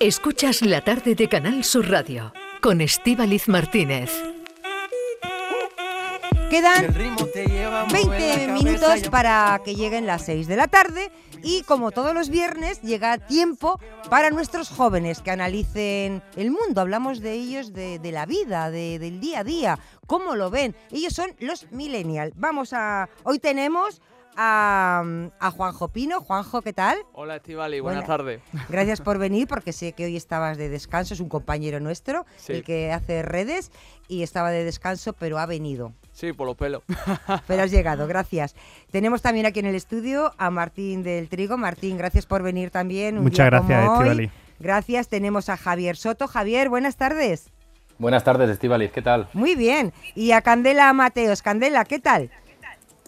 Escuchas la tarde de Canal Sur Radio con Estíbaliz Martínez. Quedan 20 minutos para que lleguen las 6 de la tarde y como todos los viernes llega tiempo para nuestros jóvenes que analicen el mundo. Hablamos de ellos, de, la vida, del día a día, cómo lo ven. Ellos son los millennials. Vamos a... Hoy tenemos a, Juanjo Pino. Juanjo, ¿qué tal? Hola, Estivali, buenas tardes. Gracias por venir, porque sé que hoy estabas de descanso, es un compañero nuestro, el que hace redes, y estaba de descanso, pero ha venido. Sí, por los pelos. Pero has llegado, gracias. Tenemos también aquí en el estudio a Martín del Trigo. Martín, gracias por venir también. Muchas gracias, Estivali. Gracias. Tenemos a Javier Soto. Javier, buenas tardes. Buenas tardes, Estivaliz, ¿qué tal? Muy bien. Y a Candela Mateos. Candela, ¿qué tal?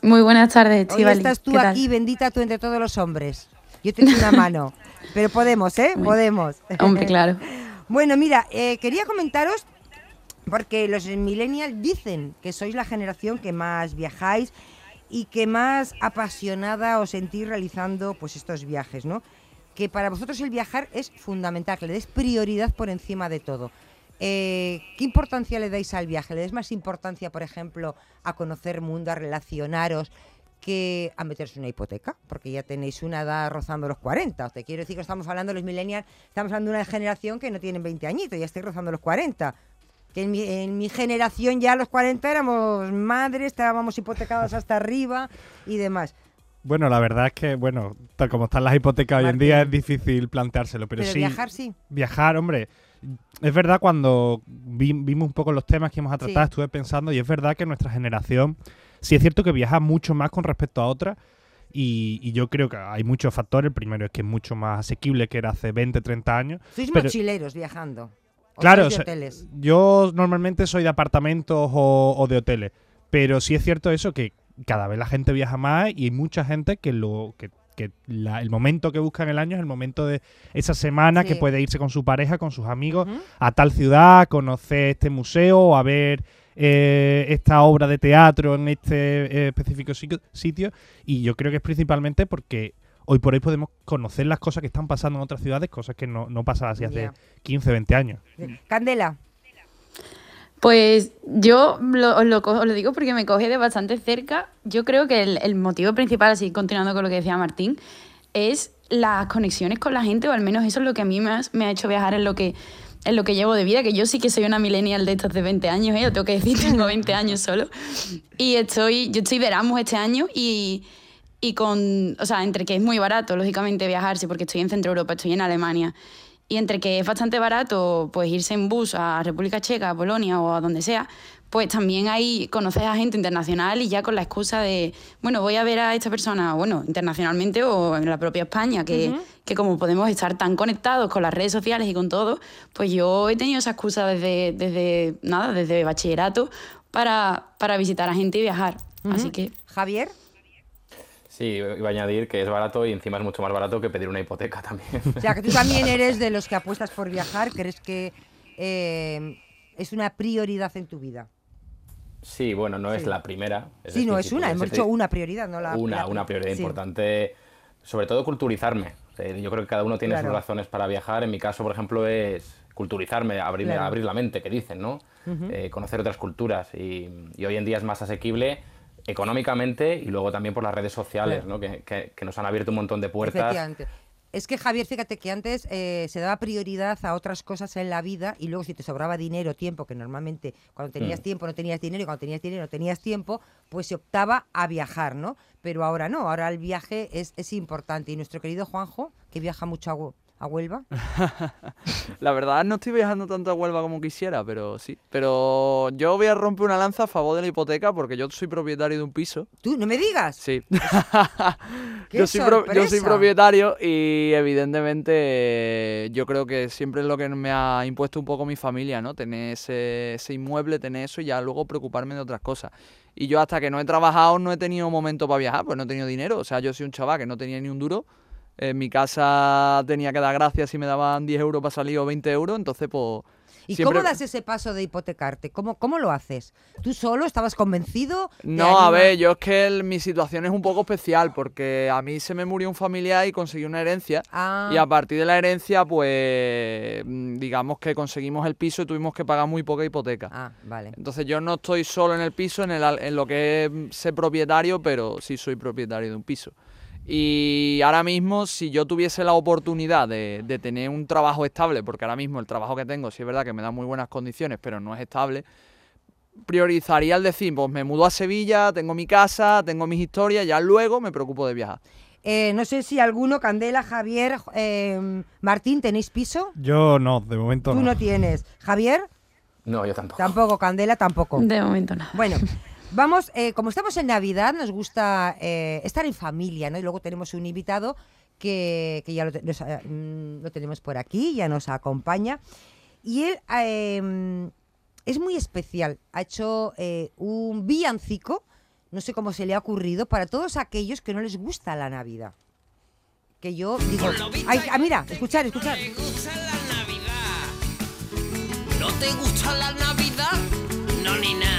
Muy buenas tardes, Hoy estás tú aquí, bendita tú entre todos los hombres. Yo te doy una mano. Pero podemos, ¿eh? Podemos. Hombre, claro. bueno, mira, eh, quería comentaros, porque los millennials dicen que sois la generación que más viajáis y que más apasionada os sentís realizando pues estos viajes, ¿no? Que para vosotros el viajar es fundamental, que le des prioridad por encima de todo. Eh, ¿Qué importancia le dais al viaje? ¿Le dais más importancia, por ejemplo, a conocer mundo, a relacionaros, que a meterse una hipoteca? Porque ya tenéis una edad rozando los 40. Te quiero decir que estamos hablando de los millennials, estamos hablando de una generación que no tienen 20 añitos, ya estoy rozando los 40 que en mi, generación ya a los 40 éramos madres, estábamos hipotecados hasta arriba y demás. Bueno, la verdad es que, bueno, tal como están las hipotecas hoy en día es difícil planteárselo, pero, pero viajar sí. Viajar, hombre, es verdad, cuando vimos un poco los temas que íbamos a tratar, estuve pensando, y es verdad que nuestra generación, sí es cierto que viaja mucho más con respecto a otras, y, yo creo que hay muchos factores. El primero es que es mucho más asequible que era hace 20, 30 años. Sois mochileros viajando. Claro, yo normalmente soy de apartamentos o, de hoteles, pero sí es cierto eso que cada vez la gente viaja más y hay mucha gente que lo que que el momento que busca en el año es el momento de esa semana que puede irse con su pareja, con sus amigos, a tal ciudad, a conocer este museo o a ver eh, esta obra de teatro en este eh, específico sitio. Y yo creo que es principalmente porque hoy por hoy podemos conocer las cosas que están pasando en otras ciudades, cosas que no, no pasaban así hace 15, 20 años. Candela. Pues yo lo, lo, lo, digo porque me coge de bastante cerca. Yo creo que el, motivo principal, así continuando con lo que decía Martín, es las conexiones con la gente, o al menos eso es lo que a mí más me ha hecho viajar en lo que en lo que llevo de vida, que yo sí que soy una millennial de estos de 20 años, ¿eh? tengo que decir, tengo 20 años solo. Y estoy, yo estoy de Erasmus este año y, y con, o sea, entre que es muy barato, lógicamente, viajarse, porque estoy en Centro Europa, estoy en Alemania, y entre que es bastante barato pues irse en bus a República Checa, a Polonia o a donde sea, pues también ahí conoces a gente internacional y ya con la excusa de, bueno, voy a ver a esta persona, bueno, internacionalmente o en la propia España, que, que como podemos estar tan conectados con las redes sociales y con todo, pues yo he tenido esa excusa desde, desde nada, desde bachillerato para, para visitar a gente y viajar. Así que... Javier. Sí, iba a añadir que es barato y encima es mucho más barato que pedir una hipoteca también. O sea, que tú también eres de los que apuestas por viajar, crees que eh, es una prioridad en tu vida. Sí, bueno, no es la primera. sí, no es una, hemos dicho una prioridad, no la Una, una prioridad importante, sobre todo culturizarme. Yo creo que cada uno tiene sus razones para viajar. En mi caso, por ejemplo, es culturizarme, abrir, abrir la mente, que dicen, ¿no? Eh, conocer otras culturas. y, hoy en día es más asequible económicamente y luego también por las redes sociales, ¿no? que, que, nos han abierto un montón de puertas. Es que Javier, fíjate que antes eh, se daba prioridad a otras cosas en la vida y luego si te sobraba dinero, tiempo, que normalmente cuando tenías mm. tiempo no tenías dinero y cuando tenías dinero no tenías tiempo, pues se optaba a viajar, ¿no? Pero ahora no, ahora el viaje es, es importante. Y nuestro querido Juanjo, que viaja mucho a, ¿A Huelva? la verdad no estoy viajando tanto a Huelva como quisiera, pero sí. Pero yo voy a romper una lanza a favor de la hipoteca porque yo soy propietario de un piso. ¿Tú? ¿No me digas? Sí. yo, soy yo, soy propietario y evidentemente yo creo que siempre es lo que me ha impuesto un poco mi familia, ¿no? Tener ese, ese inmueble, tener eso y ya luego preocuparme de otras cosas. Y yo hasta que no he trabajado no he tenido momento para viajar, pues no he tenido dinero. O sea, yo soy un chaval que no tenía ni un duro en mi casa tenía que dar gracias si me daban 10 euros para salir o 20 euros, entonces pues ¿Y cómo das ese paso de hipotecarte? ¿Cómo, ¿Cómo lo haces? ¿Tú solo estabas convencido? No, a ver, yo es que mi situación es un poco especial porque a mí se me murió un familiar y conseguí una herencia. Ah. Y a partir de la herencia, pues mm, digamos que conseguimos el piso y tuvimos que pagar muy poca hipoteca. Ah, vale. Entonces yo no estoy solo en el piso, en, el, en lo que es ser propietario, pero sí soy propietario de un piso. Y ahora mismo, si yo tuviese la oportunidad de, tener un trabajo estable, porque ahora mismo el trabajo que tengo sí es verdad que me da muy buenas condiciones, pero no es estable, priorizaría el decir, pues me mudo a Sevilla, tengo mi casa, tengo mis historias, ya luego me preocupo de viajar. Eh, no sé si alguno, Candela, Javier, eh, Martín, ¿tenéis piso? Yo no, de momento no. Tú no tienes. ¿Javier? No, yo tampoco. Tampoco, Candela tampoco. De momento no. Bueno, Vamos, eh, como estamos en Navidad, nos gusta eh, estar en familia, ¿no? Y luego tenemos un invitado que, ya eh, mm, lo, tenemos por aquí, ya nos acompaña. Y él em, es muy especial. Ha hecho un villancico, no sé cómo se le ha ocurrido, para todos aquellos que no les gusta la Navidad. Que yo digo. Ay, ah, mira, escuchar, escuchar. ¿No te gusta la Navidad? ¿No te gusta la Navidad? No, ni nada.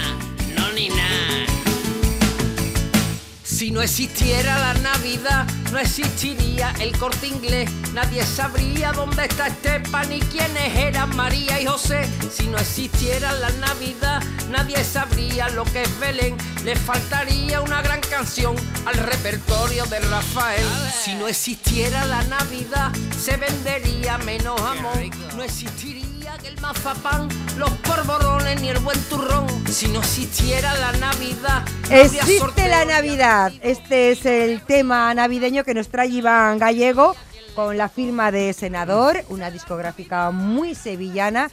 Si no existiera la Navidad, no existiría el corte inglés. Nadie sabría dónde está Esteban ni quiénes eran María y José. Si no existiera la Navidad, nadie sabría lo que es Belén. Le faltaría una gran canción al repertorio de Rafael. Si no existiera la Navidad, se vendería menos amor. El mazapán, los porborones ni el buen turrón. Si no existiera la Navidad. Existe la Navidad. Este es el tema navideño que nos trae Iván Gallego con la firma de Senador, una discográfica muy sevillana.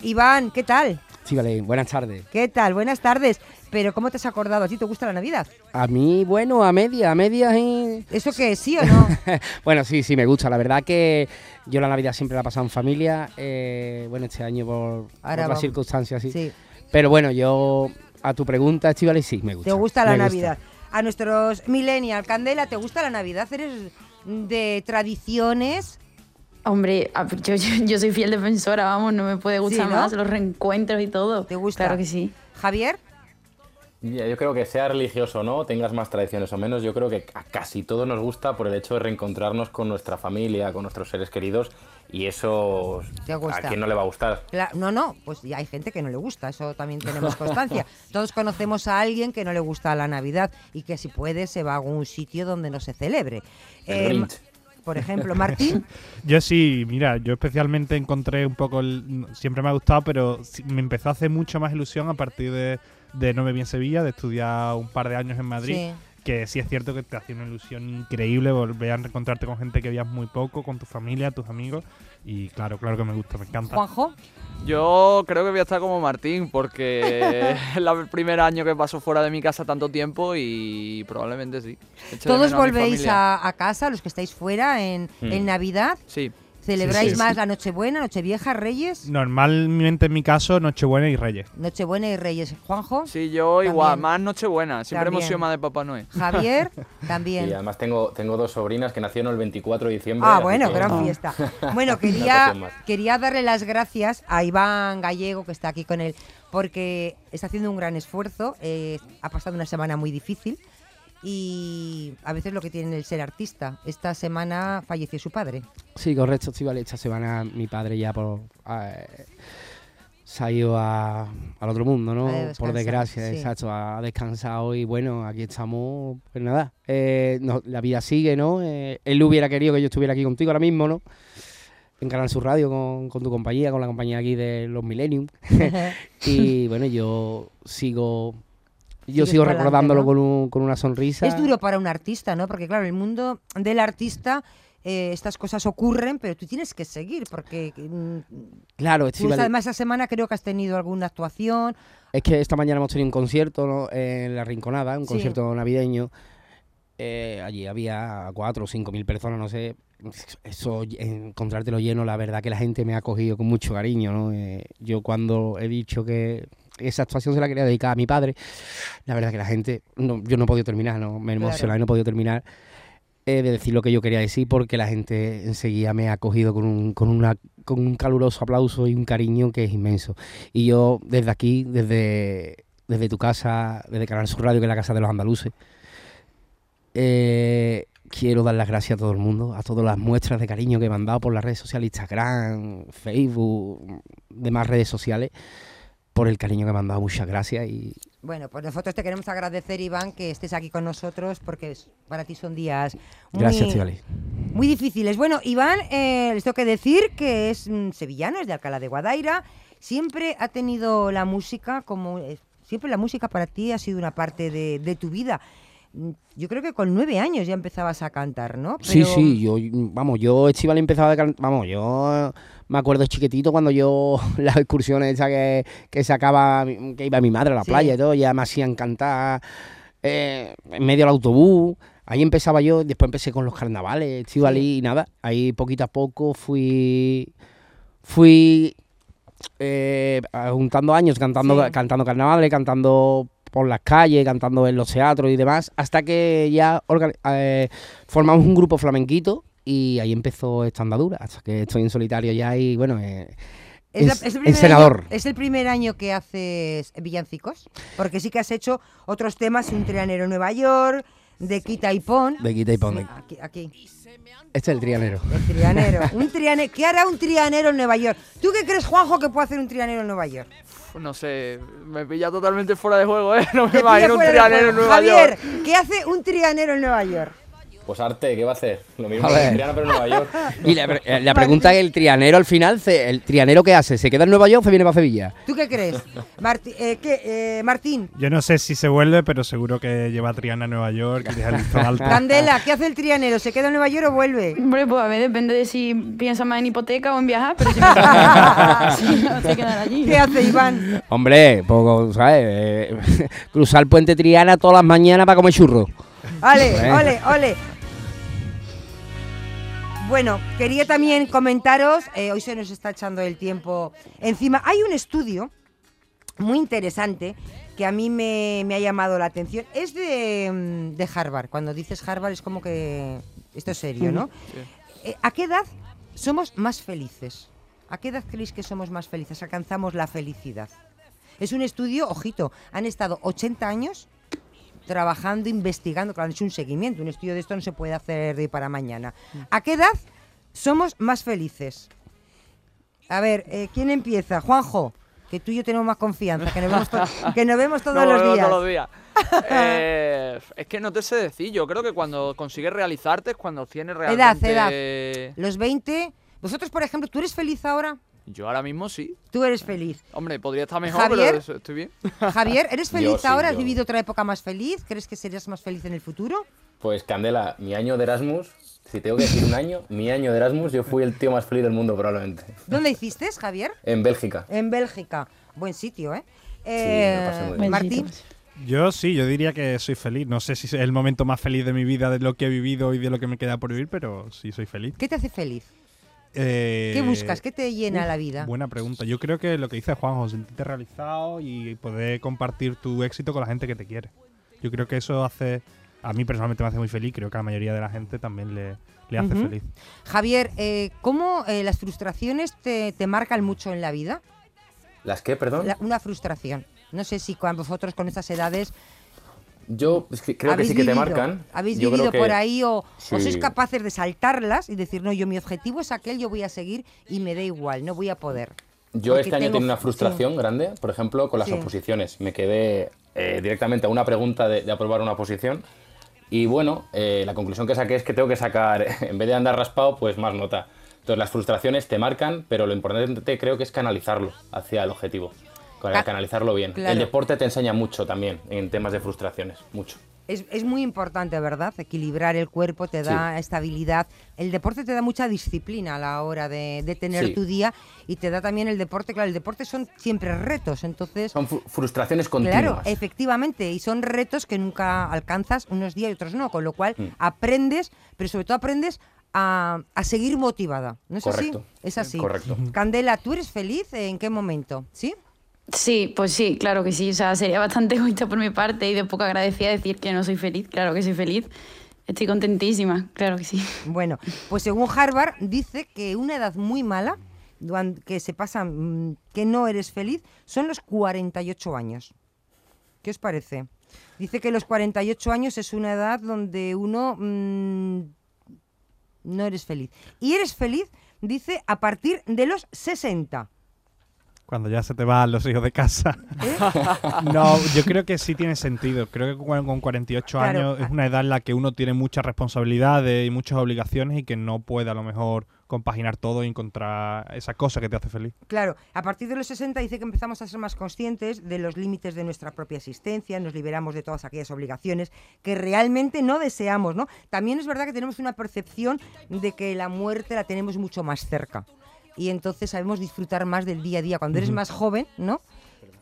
Iván, ¿qué tal? Sí, vale, buenas tardes. ¿Qué tal? Buenas tardes. Pero ¿cómo te has acordado? ¿A ti te gusta la Navidad? A mí, bueno, a media, a media y... ¿Eso qué? ¿Sí o no? bueno, sí, sí, me gusta. La verdad que yo la Navidad siempre la he pasado en familia. Eh, bueno, este año por, las circunstancias, sí. sí. Pero bueno, yo a tu pregunta, Estivali, sí, me gusta. ¿Te gusta la Navidad? A nuestros millennial, Candela, ¿te gusta la Navidad? ¿Eres de tradiciones? Hombre, yo, yo, soy fiel defensora, vamos, no me puede gustar más los reencuentros y todo. ¿Te gusta? Claro que sí. ¿Javier? Yo creo que sea religioso o no, tengas más tradiciones o menos, yo creo que a casi todos nos gusta por el hecho de reencontrarnos con nuestra familia, con nuestros seres queridos y eso a quién no le va a gustar. no, no, pues hay gente que no le gusta, eso también tenemos constancia. Todos conocemos a alguien que no le gusta la Navidad y que si puede se va a algún sitio donde no se celebre. Eh, por ejemplo, Martín. yo sí, mira, yo especialmente encontré un poco, siempre me ha gustado, pero me empezó a hacer mucho más ilusión a partir de de No me vi en Sevilla, de estudiar un par de años en Madrid. Que sí es cierto que te hacía una ilusión increíble volver a reencontrarte con gente que veías muy poco, con tu familia, tus amigos. Y claro, claro que me gusta, me encanta. Juanjo. Yo creo que voy a estar como Martín, porque es el primer año que paso fuera de mi casa tanto tiempo y probablemente sí. ¿Todos volvéis a, casa, los que estáis fuera, en, en Navidad? Sí. ¿Celebráis más la Nochebuena, Nochevieja, Reyes? Normalmente en mi caso, Nochebuena y Reyes. Nochebuena y Reyes. ¿Juanjo? Sí, yo igual, más Nochebuena. Siempre hemos sido más de Papá Noel. Javier, también. Y además tengo, tengo dos sobrinas que nacieron el 24 de diciembre. Ah, bueno, gran fiesta. Bueno, quería, quería darle las gracias a Iván Gallego, que está aquí con él, porque está haciendo un gran esfuerzo. Eh, ha pasado una semana muy difícil y a veces lo que tiene el ser artista. Esta semana falleció su padre. Sí, correcto, sí, vale. Esta semana mi padre ya por, eh, se ha ido al otro mundo, ¿no? Por desgracia, exacto, ha descansado y bueno, aquí estamos, pues nada, eh, la vida sigue, ¿no? Eh, él hubiera querido que yo estuviera aquí contigo ahora mismo, ¿no? En Canal Sur Radio con, con tu compañía, con la compañía aquí de los Millennium. y bueno, yo sigo yo sigo recordándolo con, con, una sonrisa. Es duro para un artista, ¿no? Porque claro, el mundo del artista... Eh, estas cosas ocurren, pero tú tienes que seguir porque... Mm, claro, además esa semana creo que has tenido alguna actuación. Es que esta mañana hemos tenido un concierto en La Rinconada, un concierto navideño. Eh, allí había cuatro o cinco mil personas, no sé. Eso, encontrártelo lleno, la verdad que la gente me ha acogido con mucho cariño, ¿no? Eh, yo cuando he dicho que esa actuación se la quería dedicar a mi padre. La verdad que la gente, no, yo no he podido terminar, no, me emociona y no he podido terminar eh, de decir lo que yo quería decir porque la gente enseguida me ha acogido con, un, con, una, con un caluroso aplauso y un cariño que es inmenso. Y yo desde aquí, desde, desde tu casa, desde Canal Sur Radio, que es la casa de los andaluces, eh, quiero dar las gracias a todo el mundo, a todas las muestras de cariño que me han dado por las redes sociales, Instagram, Facebook, demás redes sociales, por el cariño que me han dado. Muchas gracias y bueno, pues nosotros te queremos agradecer, Iván, que estés aquí con nosotros porque para ti son días muy, muy difíciles. Bueno, Iván, eh, les tengo que decir que es mm, sevillano, es de Alcalá de Guadaira. Siempre ha tenido la música como... Eh, siempre la música para ti ha sido una parte de, tu vida yo creo que con nueve años ya empezabas a cantar, ¿no? Sí, sí, yo, vamos, yo Estival empezaba a cantar, vamos, yo me acuerdo chiquitito cuando yo las excursiones esas que, que sacaba, que iba mi madre a la playa y todo, ya me hacían cantar eh, en medio del autobús. Ahí empezaba yo, después empecé con los carnavales, sí. y nada. Ahí poquito a poco fui fui eh, juntando años cantando, cantando carnavales, cantando por las calles, cantando en los teatros y demás, hasta que ya eh, formamos un grupo flamenquito y ahí empezó esta andadura, hasta que estoy en solitario ya y bueno, eh, es, el senador. ¿Es el primer año que haces villancicos? Porque sí que has hecho otros temas, un trianero en Nueva York, de Quita y Pon. De Quita y Pon. Aquí, aquí. Este es el trianero. El trianero. un trianero. ¿Qué hará un trianero en Nueva York? ¿Tú qué crees, Juanjo, que puede hacer un trianero en Nueva York? No sé, me pilla totalmente fuera de juego, ¿eh? No me imagino un trianero en Nueva York. Javier, ¿qué hace un trianero en Nueva York? Pues arte, ¿qué va a hacer? Lo mismo que el Triana, pero en Nueva York. Y la, la pregunta es, ¿el trianero al final, ¿el trianero qué hace? ¿Se queda en Nueva York o se viene para Sevilla? ¿Tú qué crees? eh, ¿qué, eh, Martín. Yo no sé si se vuelve, pero seguro que lleva a Triana a Nueva York y deja el alto. Candela, ¿qué hace el trianero? ¿Se queda en Nueva York o vuelve? Hombre, pues a ver, depende de si piensa más en hipoteca o en viajar, pero si, no se quedar allí. ¿Qué hace Iván? Hombre, poco, ¿sabes? Eh, cruzar el puente Triana todas las mañanas para comer churros. Ole, ole, ole. Bueno, quería también comentaros, eh, hoy se nos está echando el tiempo encima. Hay un estudio muy interesante que a mí me, ha llamado la atención. Es de, mm, de, Harvard. Cuando dices Harvard es como que esto es serio, ¿no? Eh, ¿A qué edad somos más felices? ¿A qué edad creéis que somos más felices? Alcanzamos la felicidad. Es un estudio, ojito, han estado 80 años trabajando, investigando, claro, han hecho un seguimiento, un estudio de esto no se puede hacer de para mañana. ¿A qué edad somos más felices? A ver, eh, ¿quién empieza? Juanjo, que tú y yo tenemos más confianza, que nos vemos, que nos vemos todos los días. Todos los días. Eh, es que no te sé decir, yo creo que cuando consigues realizarte es cuando tienes realmente... Edad, edad. Los 20... Vosotros, por ejemplo, ¿tú eres feliz ahora? Yo ahora mismo sí. Tú eres feliz. Hombre, podría estar mejor, pero estoy bien. Javier, ¿eres feliz ahora? ¿Has vivido otra época más feliz? ¿Crees que serías más feliz en el futuro? Pues Candela, mi año de Erasmus, si tengo que decir un año, mi año de Erasmus, yo fui el tío más feliz del mundo probablemente. ¿Dónde hiciste, Javier? En Bélgica. En Bélgica. Buen sitio, ¿eh? eh Martín. Yo sí, yo diría que soy feliz. No sé si es el momento más feliz de mi vida, de lo que he vivido y de lo que me queda por vivir, pero sí soy feliz. ¿Qué te hace feliz? Eh, ¿Qué buscas? ¿Qué te llena la vida? Buena pregunta. Yo creo que lo que dice Juanjo, sentirte realizado y poder compartir tu éxito con la gente que te quiere. Yo creo que eso hace, a mí personalmente me hace muy feliz, creo que a la mayoría de la gente también le, hace feliz. Javier, eh, ¿cómo eh, las frustraciones te, marcan mucho en la vida? ¿Las qué, perdón? una frustración. No sé si con vosotros con estas edades yo creo que sí que te marcan. ¿Habéis vivido por ahí o, sois capaces de saltarlas y decir, no, yo mi objetivo es aquel, yo voy a seguir y me da igual, no voy a poder? Yo este año tengo una frustración grande, por ejemplo, con las oposiciones. Me quedé eh, directamente a una pregunta de, aprobar una oposición y bueno, eh, la conclusión que saqué es que tengo que sacar, en vez de andar raspado, pues más nota. Entonces las frustraciones te marcan, pero lo importante creo que es canalizarlo hacia el objetivo canalizarlo bien. El deporte te enseña mucho también en temas de frustraciones, mucho. Es, muy importante, ¿verdad? Equilibrar el cuerpo te da estabilidad. El deporte te da mucha disciplina a la hora de, tener tu día y te da también el deporte. Claro, el deporte son siempre retos, entonces... Son frustraciones continuas. Claro, efectivamente, y son retos que nunca alcanzas unos días y otros no, con lo cual mm. aprendes, pero sobre todo aprendes a, seguir motivada. ¿No es así? Es así. Correcto. Candela, ¿tú eres feliz? ¿En qué momento? ¿Sí? Sí, pues sí, claro que sí. O sea, sería bastante egoísta por mi parte y de poco agradecida decir que no soy feliz. Claro que soy feliz. Estoy contentísima, claro que sí. Bueno, pues según Harvard dice que una edad muy mala que se pasan, mm, que no eres feliz, son los 48 años. ¿Qué os parece? Dice que los 48 años es una edad donde uno mm, no eres feliz. Y eres feliz, dice, a partir de los 60. Cuando ya se te van los hijos de casa. ¿Eh? no, yo creo que sí tiene sentido. Creo que con 48 años es una edad en la que uno tiene muchas responsabilidades y muchas obligaciones y que no puede a lo mejor compaginar todo y encontrar esa cosa que te hace feliz. Claro, a partir de los 60 dice que empezamos a ser más conscientes de los límites de nuestra propia existencia, nos liberamos de todas aquellas obligaciones que realmente no deseamos, ¿no? También es verdad que tenemos una percepción de que la muerte la tenemos mucho más cerca y entonces sabemos disfrutar más del día a día. Cuando eres más joven, ¿no?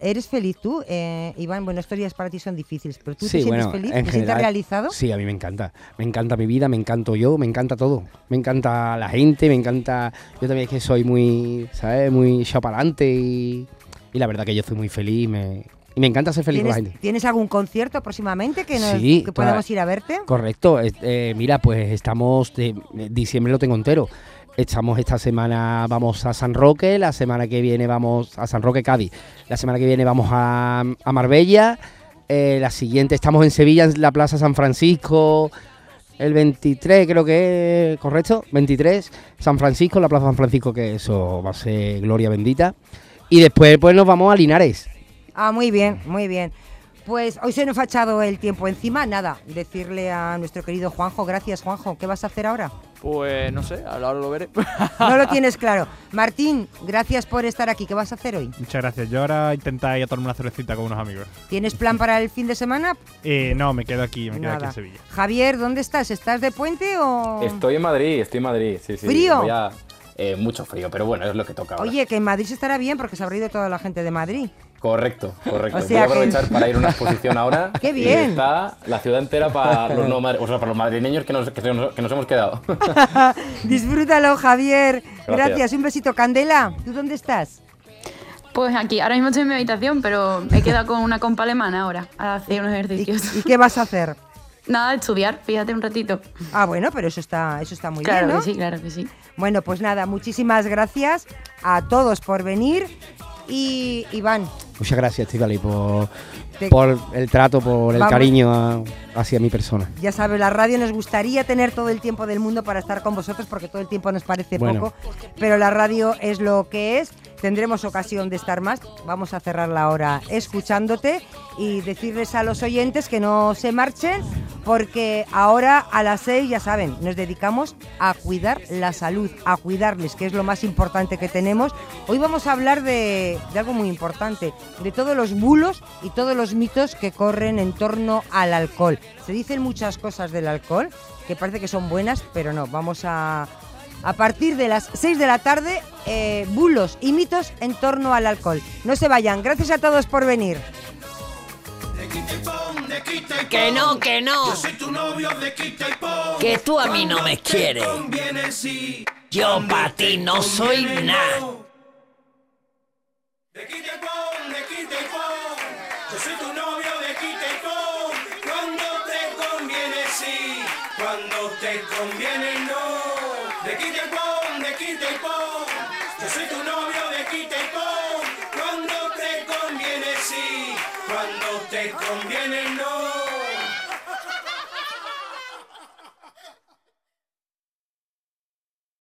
¿Eres feliz tú, eh, Iván? Bueno, historias para ti son difíciles, pero tú te sientes feliz, te sientes realizado. Sí, a mí me encanta. Me encanta mi vida, me encanto yo, me encanta todo. Me encanta la gente, me encanta. Yo también es que soy muy, ¿sabes? Muy chapalante y, y la verdad que yo soy muy feliz me, y me encanta ser feliz con la gente. ¿Tienes algún concierto próximamente que, nos, podamos ir a verte? Correcto. Eh, mira, pues estamos. De, diciembre lo tengo entero. Estamos esta semana, vamos a San Roque, la semana que viene vamos a San Roque, Cádiz. La semana que viene vamos a, Marbella. Eh, la siguiente estamos en Sevilla, en la Plaza San Francisco. El 23 creo que es, ¿correcto? 23, San Francisco, la Plaza San Francisco, que eso va a ser gloria bendita. Y después pues nos vamos a Linares. Ah, muy bien, muy bien. Pues hoy se nos ha echado el tiempo encima. Nada, decirle a nuestro querido Juanjo, gracias Juanjo, ¿qué vas a hacer ahora? Pues no sé, ahora lo veré. No lo tienes claro. Martín, gracias por estar aquí. ¿Qué vas a hacer hoy? Muchas gracias. Yo ahora intentar ir a tomar una cervecita con unos amigos. ¿Tienes plan para el fin de semana? Eh, no, me quedo aquí, me quedo aquí en Sevilla. Javier, ¿dónde estás? ¿Estás de puente o...? Estoy en Madrid, estoy en Madrid, sí, sí. ¿Frío? Eh, mucho frío, pero bueno, es lo que toca ahora. Oye, que en Madrid se estará bien porque se habrá ido toda la gente de Madrid. Correcto, correcto. Voy a aprovechar para ir a una exposición ahora. ¡Qué bien! está la ciudad entera para los, no, o sea, para los madrileños que nos, que, nos, hemos quedado. Disfrútalo, Javier. Gracias. Un besito. Candela, ¿tú dónde estás? Pues aquí, ahora mismo estoy en mi habitación, pero me he quedado con una compa alemana ahora a hacer unos ejercicios. ¿Y, qué vas a hacer? Nada, estudiar, fíjate un ratito. Ah, bueno, pero eso está, eso está muy bien, ¿no? Claro que sí, claro que sí. Bueno, pues nada, muchísimas gracias a todos por venir y Iván. Muchas gracias, Estivali, por, por el trato, por el cariño hacia mi persona. Ya sabes, la radio nos gustaría tener todo el tiempo del mundo para estar con vosotros porque todo el tiempo nos parece poco, pero la radio es lo que es. Tendremos ocasión de estar más. Vamos a cerrar la hora escuchándote y decirles a los oyentes que no se marchen porque ahora a las seis, ya saben, nos dedicamos a cuidar la salud, a cuidarles, que es lo más importante que tenemos. Hoy vamos a hablar de, de algo muy importante, de todos los bulos y todos los mitos que corren en torno al alcohol. Se dicen muchas cosas del alcohol que parece que son buenas, pero no, vamos a... A partir de las 6 de la tarde, eh, bulos y mitos en torno al alcohol. No se vayan, gracias a todos por venir. Que no, que no. Que tú a mí no me quieres. Yo para ti no soy nada. Yo soy tu novio de quita y pon. Cuando te conviene sí, cuando te conviene no. De quita y pon, de quita y pon.